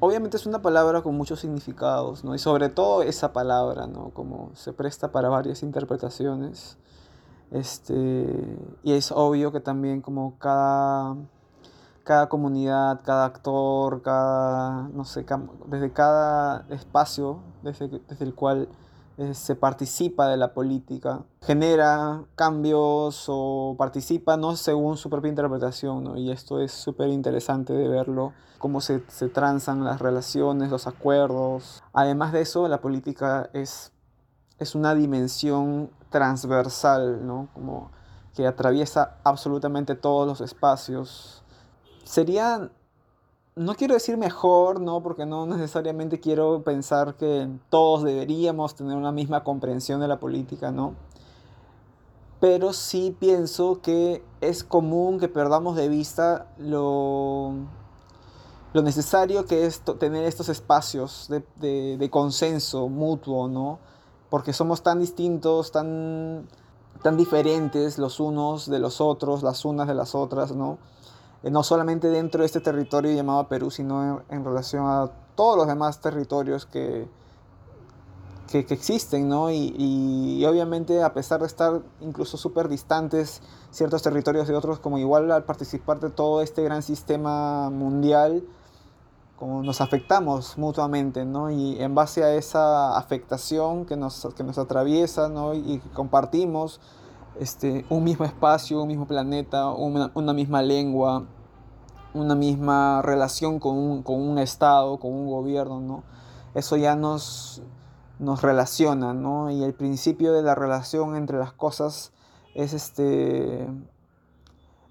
obviamente es una palabra con muchos significados, ¿no? Y sobre todo esa palabra, ¿no? Como se presta para varias interpretaciones. Este, y es obvio que también como cada, cada comunidad, cada actor, cada, no sé, desde cada espacio desde, desde el cual se participa de la política, genera cambios o participa no según su propia interpretación, y esto es súper interesante de verlo, cómo se, se transan las relaciones, los acuerdos. Además de eso, la política es, es una dimensión transversal, ¿no? como que atraviesa absolutamente todos los espacios. Sería no quiero decir mejor, ¿no? Porque no necesariamente quiero pensar que todos deberíamos tener una misma comprensión de la política, ¿no? Pero sí pienso que es común que perdamos de vista lo, lo necesario que es tener estos espacios de, consenso mutuo, ¿no? Porque somos tan distintos, tan, tan diferentes los unos de los otros, las unas de las otras, ¿no? Eh, no solamente dentro de este territorio llamado Perú, sino en, relación a todos los demás territorios que, que, existen, ¿no? Y, obviamente a pesar de estar incluso súper distantes ciertos territorios de otros, como igual al participar de todo este gran sistema mundial, como nos afectamos mutuamente, ¿no? Y en base a esa afectación que nos, que nos atraviesa, ¿no? Y que compartimos, este, un mismo espacio, un mismo planeta, una, misma lengua, una misma relación con un, con un, Estado, con un gobierno, ¿no? Eso ya nos, nos relaciona, ¿no? Y el principio de la relación entre las cosas es este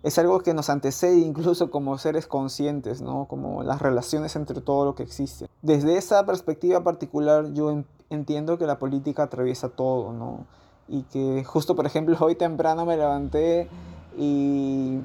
es algo que nos antecede incluso como seres conscientes, ¿no? Como las relaciones entre todo lo que existe. Desde esa perspectiva particular yo entiendo que la política atraviesa todo, ¿no? Y que justo, por ejemplo, hoy temprano me levanté y,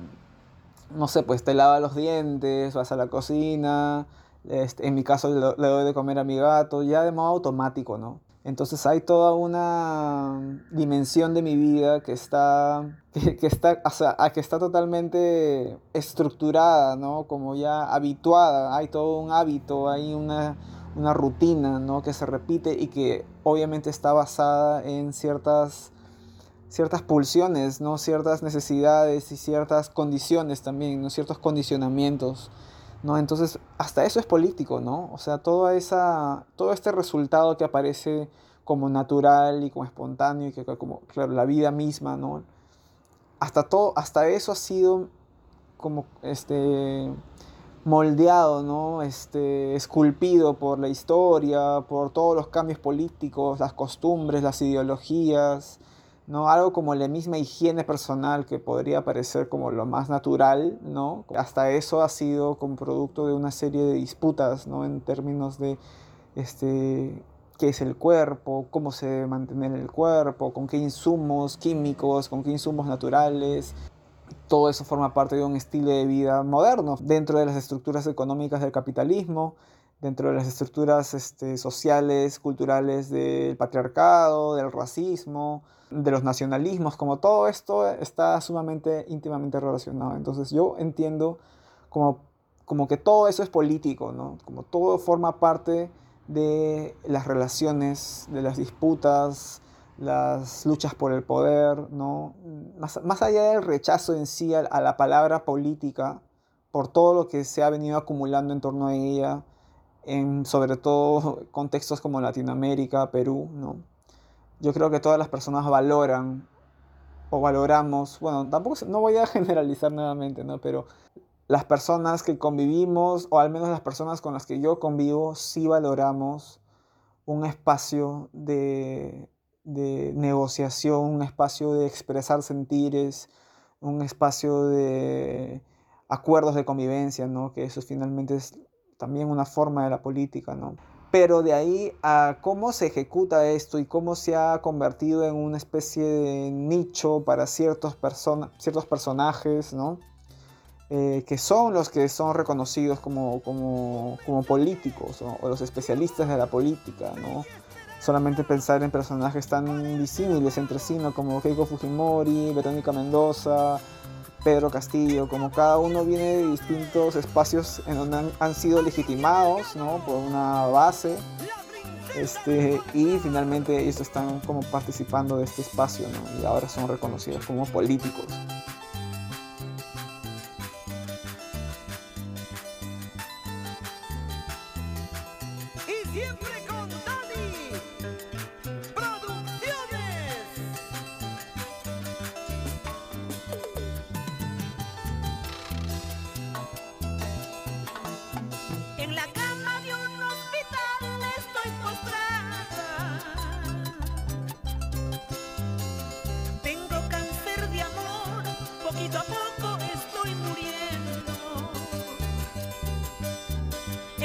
no sé, pues te lava los dientes, vas a la cocina, este, en mi caso le, doy de comer a mi gato, ya de modo automático, ¿no? Entonces hay toda una dimensión de mi vida que está, que, está, o sea, que está totalmente estructurada, ¿no? Como ya habituada, hay todo un hábito, hay una, una rutina ¿no? que se repite y que obviamente está basada en ciertas, ciertas pulsiones, ¿no? ciertas necesidades y ciertas condiciones también, ¿no? ciertos condicionamientos. ¿no? Entonces, hasta eso es político, ¿no? O sea, toda esa, todo este resultado que aparece como natural y como espontáneo y que como, claro, la vida misma, ¿no? Hasta, todo, hasta eso ha sido como, este, moldeado, ¿no? este, esculpido por la historia, por todos los cambios políticos, las costumbres, las ideologías, ¿no? algo como la misma higiene personal que podría parecer como lo más natural, ¿no? hasta eso ha sido como producto de una serie de disputas ¿no? en términos de este, qué es el cuerpo, cómo se debe mantener el cuerpo, con qué insumos químicos, con qué insumos naturales, todo eso forma parte de un estilo de vida moderno dentro de las estructuras económicas del capitalismo, dentro de las estructuras este, sociales, culturales del patriarcado, del racismo, de los nacionalismos, como todo esto está sumamente íntimamente relacionado. Entonces yo entiendo como, como que todo eso es político, ¿no? como todo forma parte de las relaciones, de las disputas, las luchas por el poder, ¿no? Más, más allá del rechazo en sí a, la palabra política, por todo lo que se ha venido acumulando en torno a ella, en sobre todo contextos como Latinoamérica, Perú, ¿no? Yo creo que todas las personas valoran o valoramos, bueno, tampoco no voy a generalizar nuevamente, ¿no? Pero las personas que convivimos, o al menos las personas con las que yo convivo, sí valoramos un espacio de de negociación, un espacio de expresar sentires, un espacio de acuerdos de convivencia, ¿no? que eso finalmente es también una forma de la política. ¿no? Pero de ahí a cómo se ejecuta esto y cómo se ha convertido en una especie de nicho para ciertos, ciertos personajes, ¿no? Eh, que son los que son reconocidos como, como, como políticos o los especialistas de la política, ¿no? Solamente pensar en personajes tan disímiles entre sí, ¿no? como Keiko Fujimori, Verónica Mendoza, Pedro Castillo, como cada uno viene de distintos espacios en donde han, sido legitimados ¿no? por una base. Este, y finalmente ellos están como participando de este espacio y ahora son reconocidos como políticos.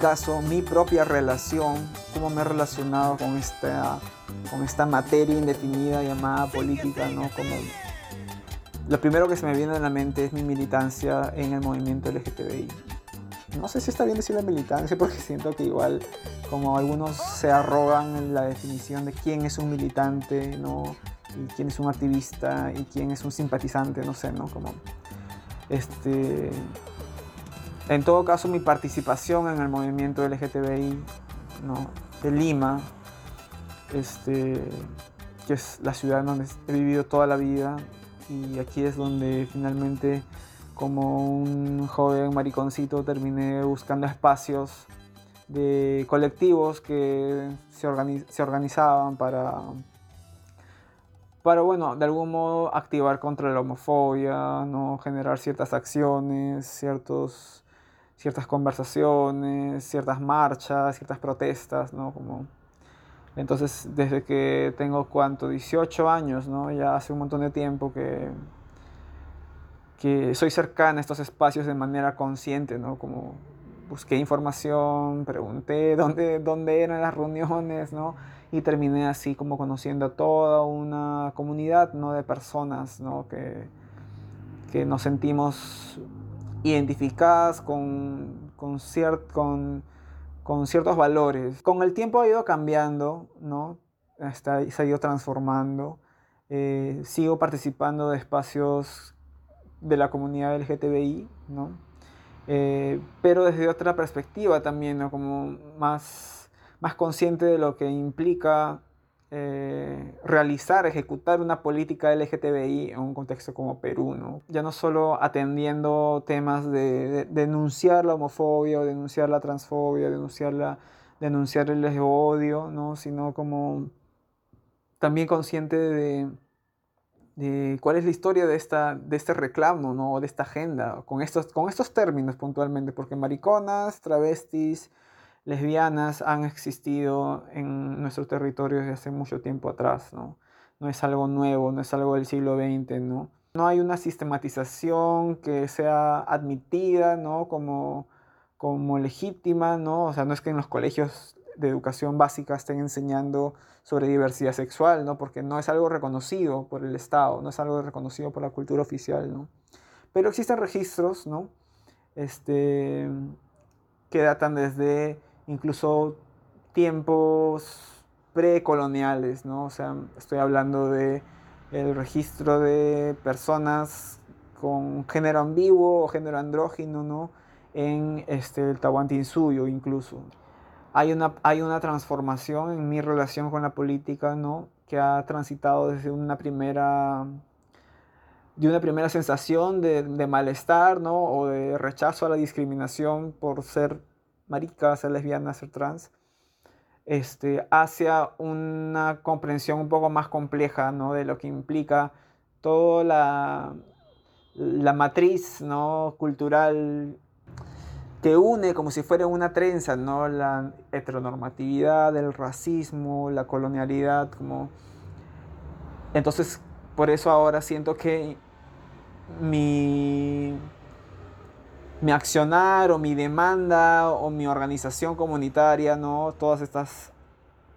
caso, mi propia relación, cómo me he relacionado con esta, con esta materia indefinida llamada política, ¿no? Como lo primero que se me viene a la mente es mi militancia en el movimiento LGTBI. No sé si está bien decir la militancia porque siento que igual como algunos se arrogan la definición de quién es un militante, ¿no? Y quién es un activista y quién es un simpatizante, no sé, ¿no? Como este en todo caso, mi participación en el movimiento LGTBI de Lima, este, que es la ciudad donde he vivido toda la vida, y aquí es donde finalmente como un joven mariconcito terminé buscando espacios de colectivos que se, se organizaban para, para, bueno, de algún modo activar contra la homofobia, ¿no? generar ciertas acciones, ciertos, ciertas conversaciones, ciertas marchas, ciertas protestas, ¿no? Como, entonces, desde que tengo, ¿cuánto? 18 años, ¿no? Ya hace un montón de tiempo que, que soy cercana a estos espacios de manera consciente, ¿no? Como busqué información, pregunté dónde, dónde eran las reuniones, ¿no? Y terminé así como conociendo a toda una comunidad, ¿no? De personas, ¿no? Que, que nos sentimos identificadas con, con, con, con, ciertos valores. Con el tiempo ha ido cambiando, ¿no? Está, se ha ido transformando. Eh, sigo participando de espacios de la comunidad LGTBI, ¿no? Eh, pero desde otra perspectiva también, ¿no? como más, más consciente de lo que implica eh, realizar, ejecutar una política LGTBI en un contexto como Perú, ¿no? ya no solo atendiendo temas de, denunciar la homofobia o denunciar la transfobia, denunciar, la, denunciar el odio, ¿no? sino como también consciente de cuál es la historia de, esta, de este reclamo, ¿no? de esta agenda, con estos, con estos términos puntualmente, porque mariconas, travestis, lesbianas han existido en nuestro territorio desde hace mucho tiempo atrás, ¿no? No es algo nuevo, no es algo del siglo XX, ¿no? No hay una sistematización que sea admitida, ¿no? Como, como legítima, ¿no? O sea, no es que en los colegios de educación básica estén enseñando sobre diversidad sexual, ¿no? Porque no es algo reconocido por el Estado, no es algo reconocido por la cultura oficial, ¿no? Pero existen registros, ¿no? Este, que datan desde incluso tiempos precoloniales, ¿no? O sea, estoy hablando de el registro de personas con género ambiguo o género andrógino, ¿no? En este, el Tahuantinsuyo incluso hay una, hay una transformación en mi relación con la política, ¿no? Que ha transitado desde una primera, de una primera sensación de, de, malestar, ¿no? O de rechazo a la discriminación por ser marica, ser lesbiana, ser trans, este, hacia una comprensión un poco más compleja, ¿no? De lo que implica toda la, la matriz, ¿no? Cultural que une como si fuera una trenza, ¿no? La heteronormatividad, el racismo, la colonialidad, como... Entonces, por eso ahora siento que mi, mi accionar o mi demanda o mi organización comunitaria, ¿no? Todas estas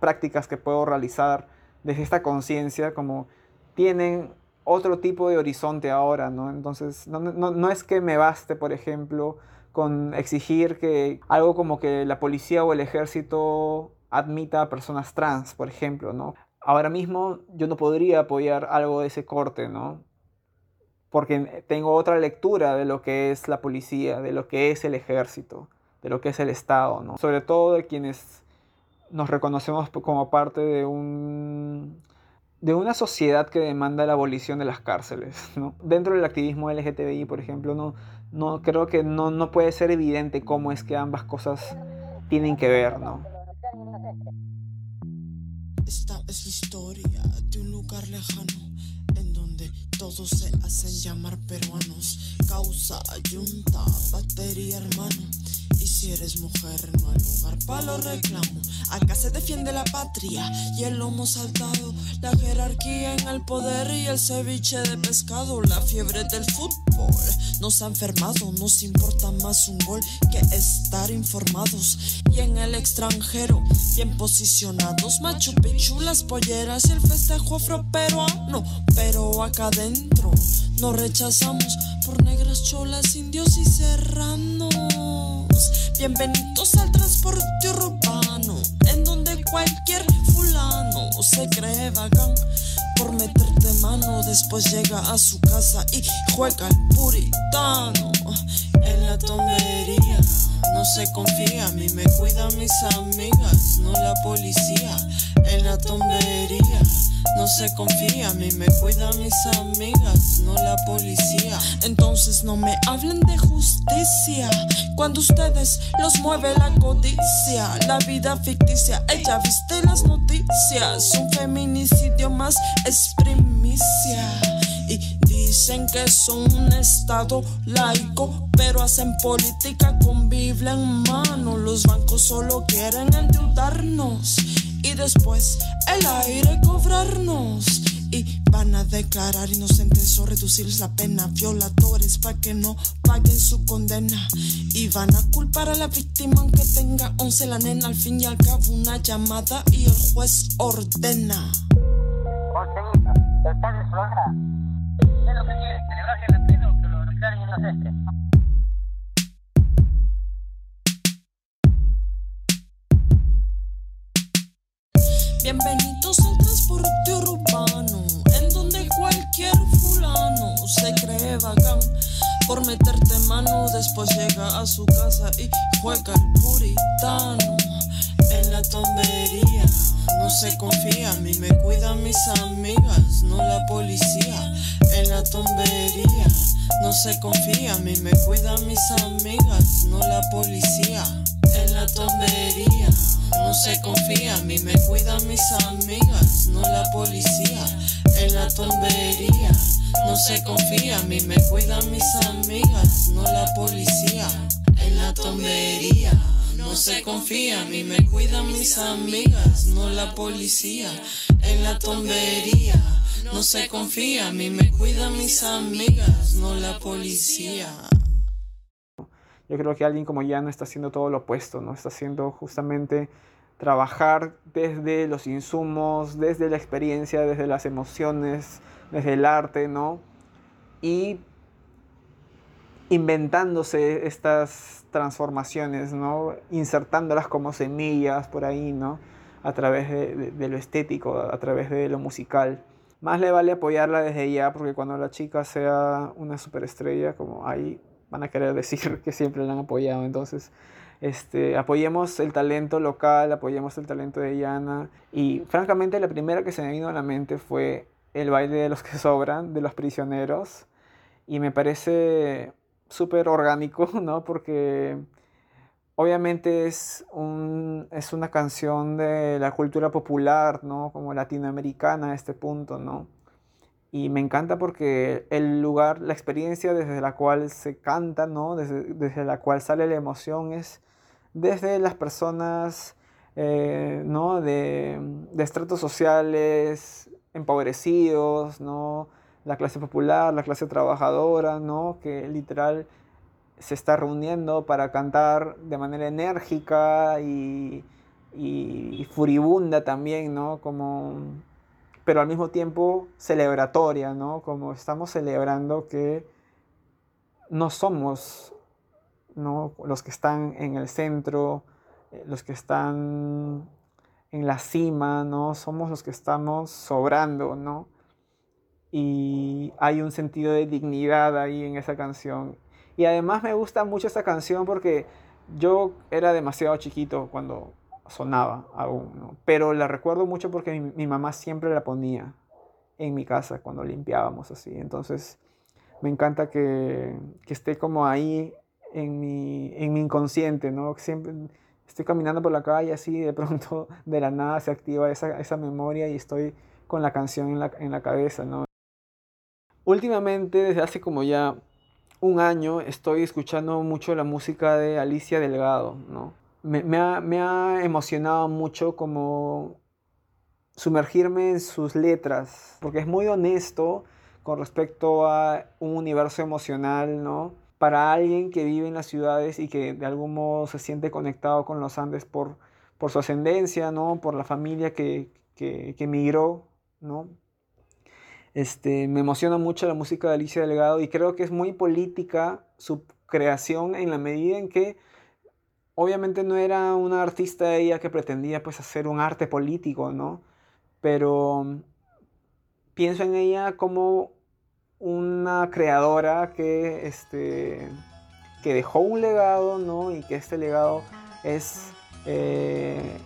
prácticas que puedo realizar desde esta conciencia, como tienen otro tipo de horizonte ahora, ¿no? Entonces, no, no, no es que me baste, por ejemplo, con exigir que algo como que la policía o el ejército admita a personas trans, por ejemplo, ¿no? Ahora mismo yo no podría apoyar algo de ese corte, ¿no? Porque tengo otra lectura de lo que es la policía, de lo que es el ejército, de lo que es el Estado, ¿no? Sobre todo de quienes nos reconocemos como parte de un de una sociedad que demanda la abolición de las cárceles. ¿no? Dentro del activismo LGTBI, por ejemplo, no, no creo que no, no puede ser evidente cómo es que ambas cosas tienen que ver, ¿no? Esta es la historia de un lugar lejano todos se hacen llamar peruanos. Causa, yunta, batería, hermano. Y si eres mujer, no hay lugar para los reclamos. Acá se defiende la patria y el lomo saltado. La jerarquía en el poder y el ceviche de pescado. La fiebre del fútbol nos ha enfermado. Nos importa más un gol que estar informados. Y en el extranjero, bien posicionados. Machu Picchu, las polleras y el festejo afroperuano. Pero acá adentro nos rechazamos por negras cholas, indios y serranos. Bienvenidos al transporte urbano, en donde cualquier fulano se cree bacán por meterte mano. Después llega a su casa y juega el puritano en la tomería. No se confía, a mí me cuidan mis amigas, no la policía. En la tombería no se confía, a mí me cuidan mis amigas, no la policía. Entonces no me hablen de justicia, cuando ustedes los mueve la codicia, la vida ficticia. Ella viste las noticias, un feminicidio más es primicia. Y dicen que es un estado laico, pero hacen política con Biblia en mano. Los bancos solo quieren endeudarnos y después el aire cobrarnos. Y van a declarar inocentes o reducirles la pena, violadores para que no paguen su condena. Y van a culpar a la víctima aunque tenga 11 la nena. Al fin y al cabo una llamada y el juez ordena. Bienvenidos bacán por meterte mano. Después llega a su casa y juega el puritano en la tombería. No se confía, a mí me cuidan mis amigas, no la policía. En la tombería, no se confía, a mí me cuidan mis amigas, no la policía. En la tombería, no se confía, a mí me cuidan mis amigas, no la policía. En la tombería, no se confía, a mí me cuidan mis amigas, no la policía. En la tombería. No se confía, a mí me cuidan mis amigas, no la policía. En la tombería, no se confía, a mí me cuidan mis amigas, no la policía. Yo creo que alguien como no está haciendo todo lo opuesto, ¿no? Está haciendo justamente trabajar desde los insumos, desde la experiencia, desde las emociones, desde el arte, ¿no? Y inventándose estas transformaciones, ¿no? Insertándolas como semillas por ahí, ¿no? A través de, lo estético, a través de lo musical. Más le vale apoyarla desde ya, porque cuando la chica sea una superestrella, como ahí van a querer decir que siempre la han apoyado. Entonces, este, apoyemos el talento local, apoyemos el talento de Yana. Y francamente, la primera que se me vino a la mente fue el baile de los que sobran, de los prisioneros. Y me parece súper orgánico, ¿no? Porque obviamente es, un, es una canción de la cultura popular, ¿no? Como latinoamericana a este punto, ¿no? Y me encanta porque el lugar, la experiencia desde la cual se canta, ¿no? Desde, la cual sale la emoción es desde las personas, eh, ¿no? De, de estratos sociales empobrecidos, ¿no? la clase popular, la clase trabajadora, ¿no? Que literal se está reuniendo para cantar de manera enérgica y, furibunda también, ¿no? Como, pero al mismo tiempo celebratoria, ¿no? Como estamos celebrando que no somos ¿no? los que están en el centro, eh, los que están en la cima, ¿no? Somos los que estamos sobrando, ¿no? y hay un sentido de dignidad ahí en esa canción. Y además me gusta mucho esa canción porque yo era demasiado chiquito cuando sonaba aún, pero la recuerdo mucho porque mi, mamá siempre la ponía en mi casa cuando limpiábamos así. Entonces me encanta que, que esté como ahí en mi, en mi inconsciente, ¿no? Siempre estoy caminando por la calle así de pronto de la nada se activa esa, esa memoria y estoy con la canción en la, en la cabeza, ¿no? Últimamente, desde hace como ya un año, estoy escuchando mucho la música de Alicia Delgado, ¿no? Me, ha, emocionado mucho como sumergirme en sus letras, porque es muy honesto con respecto a un universo emocional, ¿no? Para alguien que vive en las ciudades y que de algún modo se siente conectado con los Andes por, por su ascendencia, ¿no? Por la familia que, que, que ¿no? Este, me emociona mucho la música de Alicia Delgado y creo que es muy política su creación en la medida en que obviamente no era una artista ella que pretendía pues hacer un arte político, ¿no? Pero pienso en ella como una creadora que, este, que dejó un legado, ¿no? Y que este legado es, eh,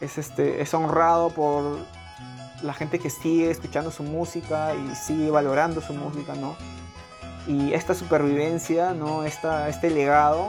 es, este, es honrado por la gente que sigue escuchando su música y sigue valorando su música, ¿no? Y esta supervivencia, ¿no? Esta, este legado,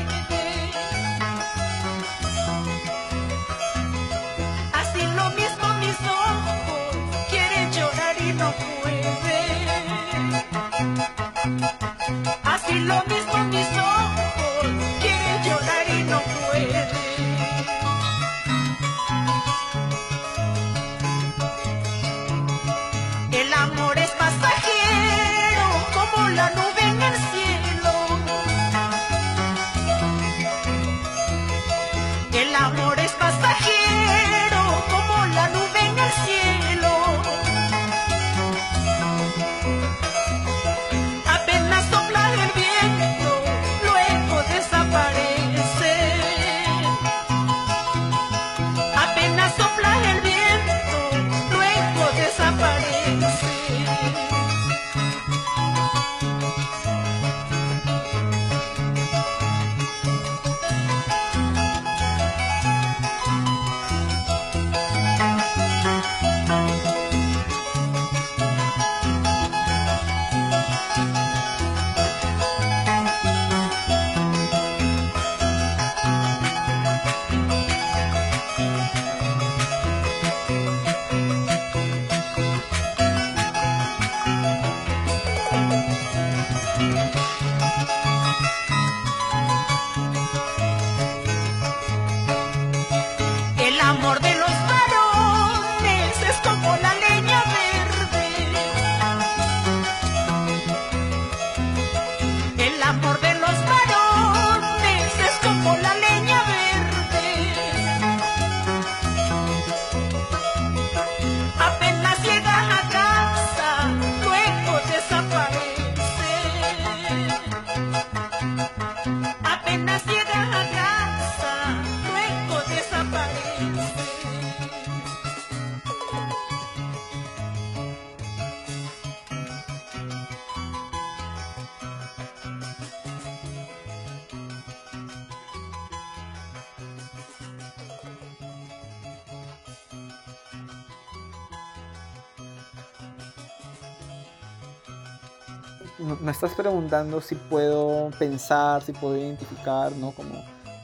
me estás preguntando si puedo pensar, si puedo identificar, ¿no? Como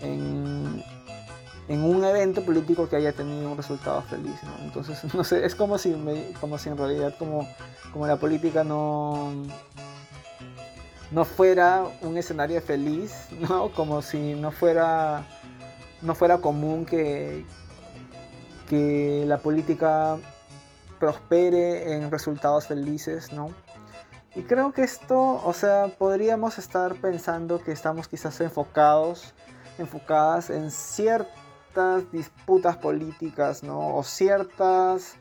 en, un evento político que haya tenido un resultado feliz, ¿no? Entonces, no sé, es como si, como si en realidad como, como la política no, no fuera un escenario feliz, ¿no? Como si no fuera, no fuera común que, que la política prospere en resultados felices, ¿no? Y creo que esto, o sea, podríamos estar pensando que estamos quizás enfocados, enfocadas en ciertas disputas políticas, ¿no? O ciertas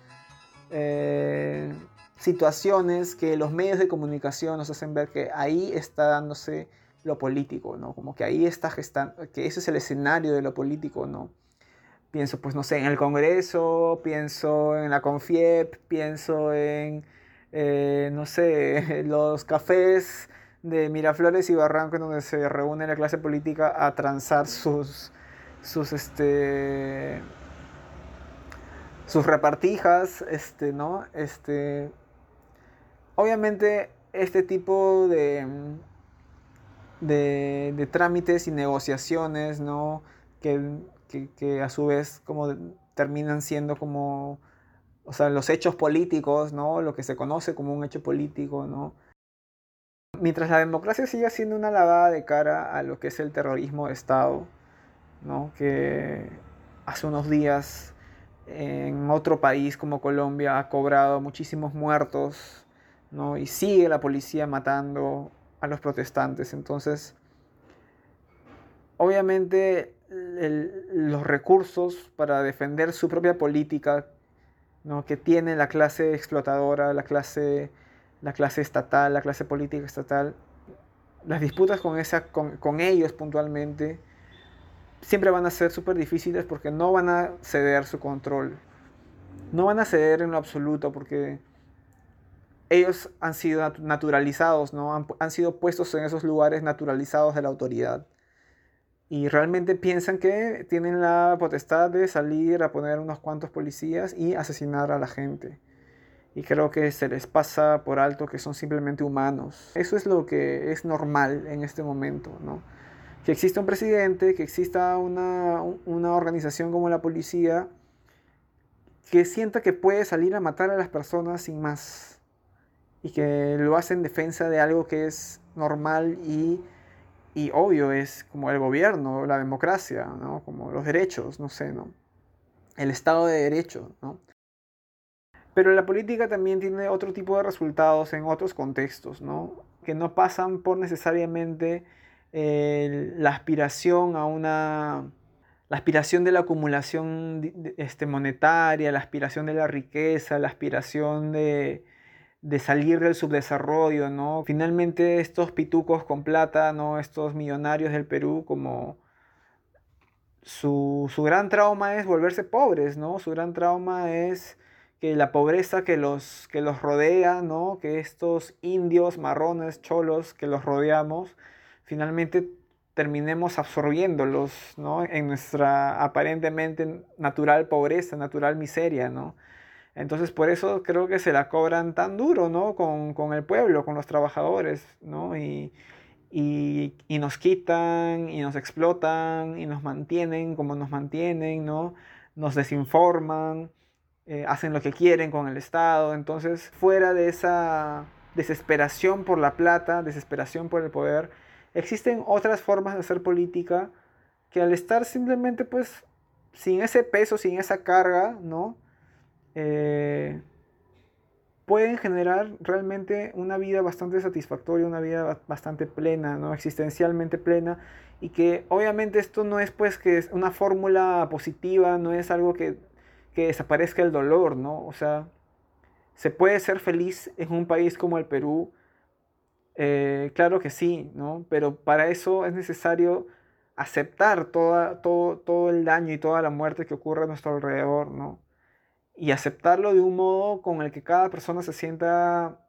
eh, situaciones que los medios de comunicación nos hacen ver que ahí está dándose lo político, ¿no? Como que ahí está gestando, que ese es el escenario de lo político, ¿no? Pienso, pues, no sé, en el Congreso, pienso en la CONFIEP, pienso en eh, no sé, los cafés de Miraflores y Barranco donde se reúne la clase política a transar sus, sus, este, sus repartijas, este, ¿no? Este, obviamente este tipo de, de, trámites y negociaciones, ¿no? Que, que a su vez como terminan siendo como o sea, los hechos políticos, ¿no? Lo que se conoce como un hecho político, ¿no? Mientras la democracia siga siendo una lavada de cara a lo que es el terrorismo de Estado, ¿no? Que hace unos días en otro país como Colombia ha cobrado muchísimos muertos, ¿no? Y sigue la policía matando a los protestantes. Entonces, obviamente los recursos para defender su propia política que tiene la clase explotadora, la clase la clase estatal, la clase política estatal, las disputas con, con, con ellos puntualmente siempre van a ser súper difíciles porque no van a ceder su control. No van a ceder en lo absoluto porque ellos han sido naturalizados, ¿no? Han, han, sido puestos en esos lugares naturalizados de la autoridad. Y realmente piensan que tienen la potestad de salir a poner unos cuantos policías y asesinar a la gente. Y creo que se les pasa por alto que son simplemente humanos. Eso es lo que es normal en este momento, ¿no? Que exista un presidente, que exista una, una organización como la policía, que sienta que puede salir a matar a las personas sin más y que lo hace en defensa de algo que es normal y, y obvio, es como el gobierno, la democracia, ¿no? como los derechos, no sé, ¿no? el Estado de Derecho. ¿no? Pero la política también tiene otro tipo de resultados en otros contextos, ¿no? que no pasan por necesariamente la aspiración a una la aspiración de la acumulación este, monetaria, la aspiración de la riqueza, la aspiración de, de salir del subdesarrollo, ¿no? Finalmente estos pitucos con plata, ¿no? Estos millonarios del Perú como su, gran trauma es volverse pobres, ¿no? Su gran trauma es que la pobreza que los, que los rodea, ¿no? Que estos indios, marrones, cholos que los rodeamos, finalmente terminemos absorbiéndolos, ¿no? En nuestra aparentemente natural pobreza, natural miseria, ¿no? Entonces por eso creo que se la cobran tan duro, ¿no? Con, el pueblo, con los trabajadores, ¿no? Y, nos quitan, y nos explotan, y nos mantienen como nos mantienen, ¿no? Nos desinforman, eh, hacen lo que quieren con el Estado. Entonces, fuera de esa desesperación por la plata, desesperación por el poder, existen otras formas de hacer política que al estar simplemente, pues, sin ese peso, sin esa carga, ¿no? Eh, pueden generar realmente una vida bastante satisfactoria, una vida bastante plena, ¿no? existencialmente plena, y que obviamente esto no es pues que es una fórmula positiva, no es algo que, desaparezca el dolor, ¿no? O sea, se puede ser feliz en un país como el Perú, eh, claro que sí, ¿no? Pero para eso es necesario aceptar toda, todo, todo el daño y toda la muerte que ocurre a nuestro alrededor, ¿no? Y aceptarlo de un modo con el que cada persona se sienta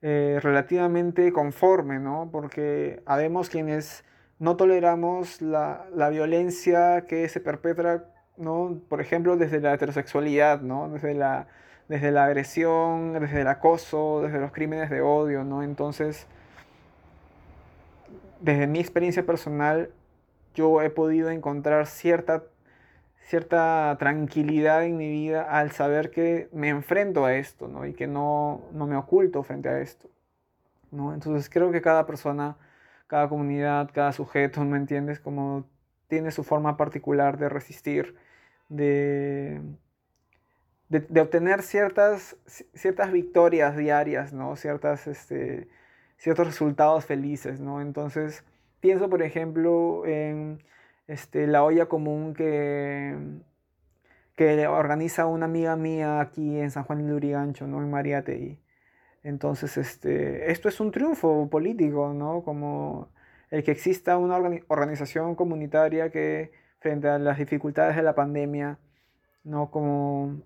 eh, relativamente conforme, ¿no? Porque habemos quienes no toleramos la, violencia que se perpetra, ¿no? Por ejemplo, desde la heterosexualidad, ¿no? Desde la, desde la agresión, desde el acoso, desde los crímenes de odio, ¿no? Entonces, desde mi experiencia personal, yo he podido encontrar cierta cierta tranquilidad en mi vida al saber que me enfrento a esto, ¿no? Y que no, no me oculto frente a esto, ¿no? Entonces creo que cada persona, cada comunidad, cada sujeto, ¿me entiendes? Como tiene su forma particular de resistir, de, de, obtener ciertas, ciertas victorias diarias, ¿no? Ciertas, este, ciertos resultados felices, ¿no? Entonces pienso, por ejemplo, en este, la olla común que, que organiza una amiga mía aquí en San Juan de Lurigancho, ¿no? en Mariate. Entonces, este, esto es un triunfo político, ¿no? Como el que exista una organización comunitaria que frente a las dificultades de la pandemia, ¿no? Como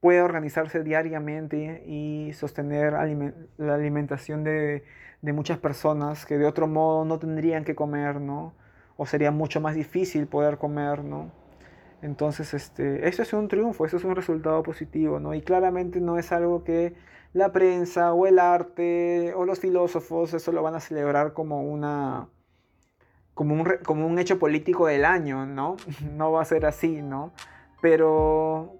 puede organizarse diariamente y sostener la alimentación de, de, muchas personas que de otro modo no tendrían que comer, ¿no? O sería mucho más difícil poder comer, ¿no? Entonces, este, eso es un triunfo, eso es un resultado positivo, ¿no? Y claramente no es algo que la prensa o el arte o los filósofos eso lo van a celebrar como una como un, como un hecho político del año, ¿no? No va a ser así, ¿no? Pero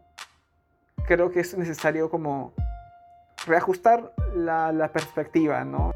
creo que es necesario como reajustar la, perspectiva, ¿no?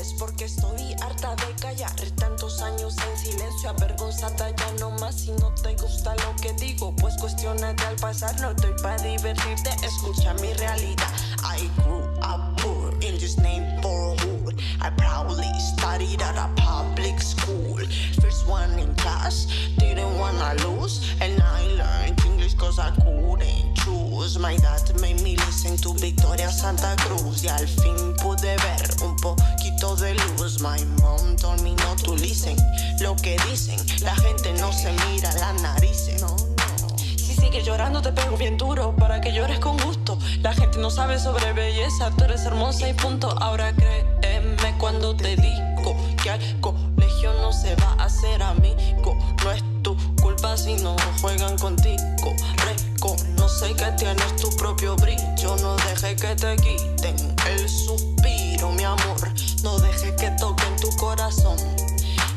Es porque estoy harta de callar. Tantos años en silencio, avergonzada ya no más. Si no te gusta lo que digo, pues cuestionate al pasar No estoy para divertirte, escucha mi realidad. I grew up poor in this neighborhood. I proudly studied at a public school. First one in class, didn't wanna lose. And I learned English cause I couldn't choose. My dad made me listen to victoria Santa Cruz y al fin pude ver un de luz. My mom told me not to. Lo que dicen, la gente no se mira la nariz. No. Si sigues llorando te pego bien duro para que llores con gusto. La gente no sabe sobre belleza, tú eres hermosa y punto. Ahora créeme cuando te digo que al colegio no se va a hacer amigo. No es tu culpa si no juegan contigo. Reconoce que tienes tu propio brillo. No deje que te quiten el suspiro, mi amor. No deje que toquen tu corazón.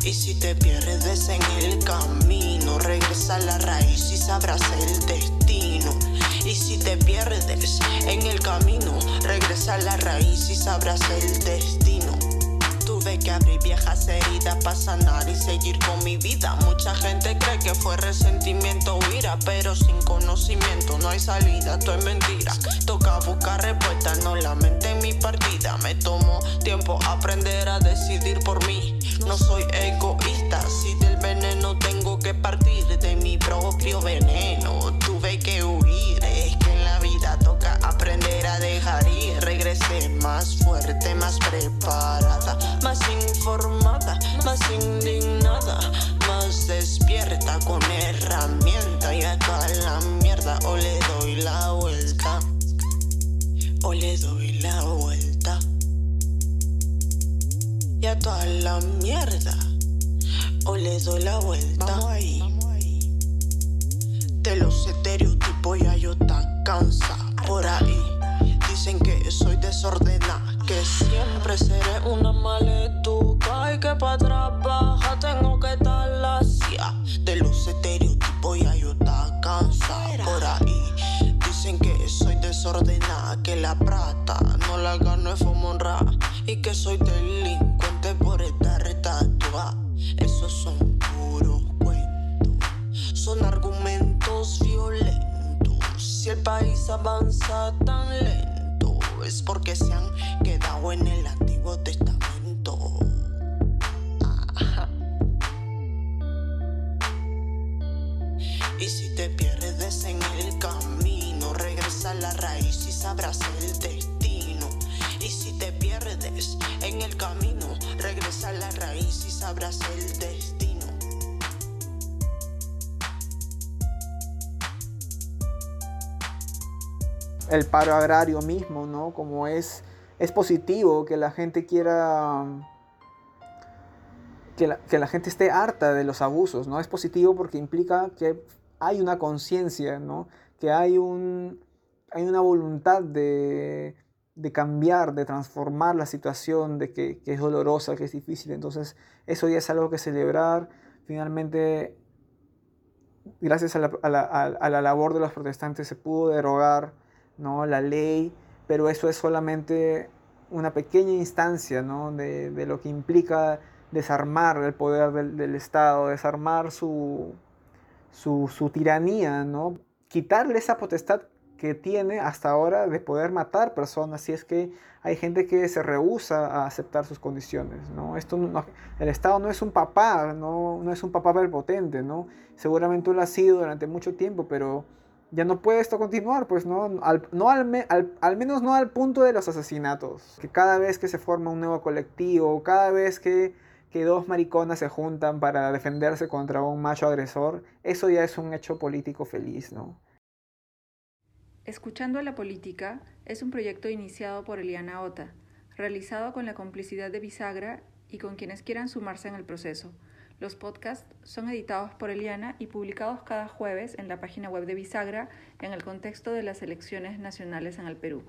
Y si te pierdes en el camino, regresa a la raíz y sabrás el destino. Y si te pierdes en el camino, regresa a la raíz y sabrás el destino. Tuve que abrir viejas heridas para sanar y seguir con mi vida. Mucha gente cree que fue resentimiento o ira, pero sin conocimiento no hay salida, todo es mentira. Toca buscar respuesta, no la mente en mi partida. Me tomo tiempo aprender a decidir por mí. No soy egoísta, si del veneno tengo que partir de mi propio veneno. Tuve que huir, es que en la vida toca aprender a dejar. Regresé más fuerte, más preparada, más informada, más indignada, más despierta con herramienta. Y a toda la mierda o le doy la vuelta, o le doy la vuelta. Y a toda la mierda, o le doy la vuelta. Vamos ahí. De los estereotipos ya yo tan cansa por ahí. Dicen que soy desordenada, que siempre seré una maletuca y que para trabajar tengo que estar lacia. De los estereotipos ya yo tan cansa por ahí. Dicen que soy desordenada, que la plata no la gano es honra y que soy delincuente por estar tatuada. Esos son puros cuentos, son argumentos violentos. Si el país avanza tan lento, es porque se han quedado en el Antiguo Testamento. Y si te pierdes en el camino, regresa a la raíz y sabrás el destino. Y si te pierdes en el camino, regresa a la raíz y sabrás el destino. El paro agrario mismo, ¿no? Como es, es positivo que la gente quiera, que la, que la gente esté harta de los abusos, ¿no? Es positivo porque implica que hay una conciencia, ¿no? Que hay, un, hay una voluntad de, de cambiar, de transformar la situación, de que, es dolorosa, que es difícil. Entonces, eso ya es algo que celebrar. Finalmente, gracias a la, a la, a la labor de los protestantes se pudo derogar ¿no? la ley, pero eso es solamente una pequeña instancia ¿no? de, de, lo que implica desarmar el poder del, Estado, desarmar su, su, su, tiranía, ¿no? quitarle esa potestad que tiene hasta ahora de poder matar personas si es que hay gente que se rehúsa a aceptar sus condiciones. ¿no? Esto no, el Estado no es un papá, no, no es un papá prepotente, ¿no? seguramente lo ha sido durante mucho tiempo, pero ya no puede esto continuar, pues no, al, no al, al, al, menos no al punto de los asesinatos. Que cada vez que se forma un nuevo colectivo, cada vez que, que dos mariconas se juntan para defenderse contra un macho agresor, eso ya es un hecho político feliz, ¿no? Escuchando a la política es un proyecto iniciado por Eliana Ota, realizado con la complicidad de Bisagra y con quienes quieran sumarse en el proceso. Los podcasts son editados por Eliana y publicados cada jueves en la página web de Bisagra en el contexto de las elecciones nacionales en el Perú.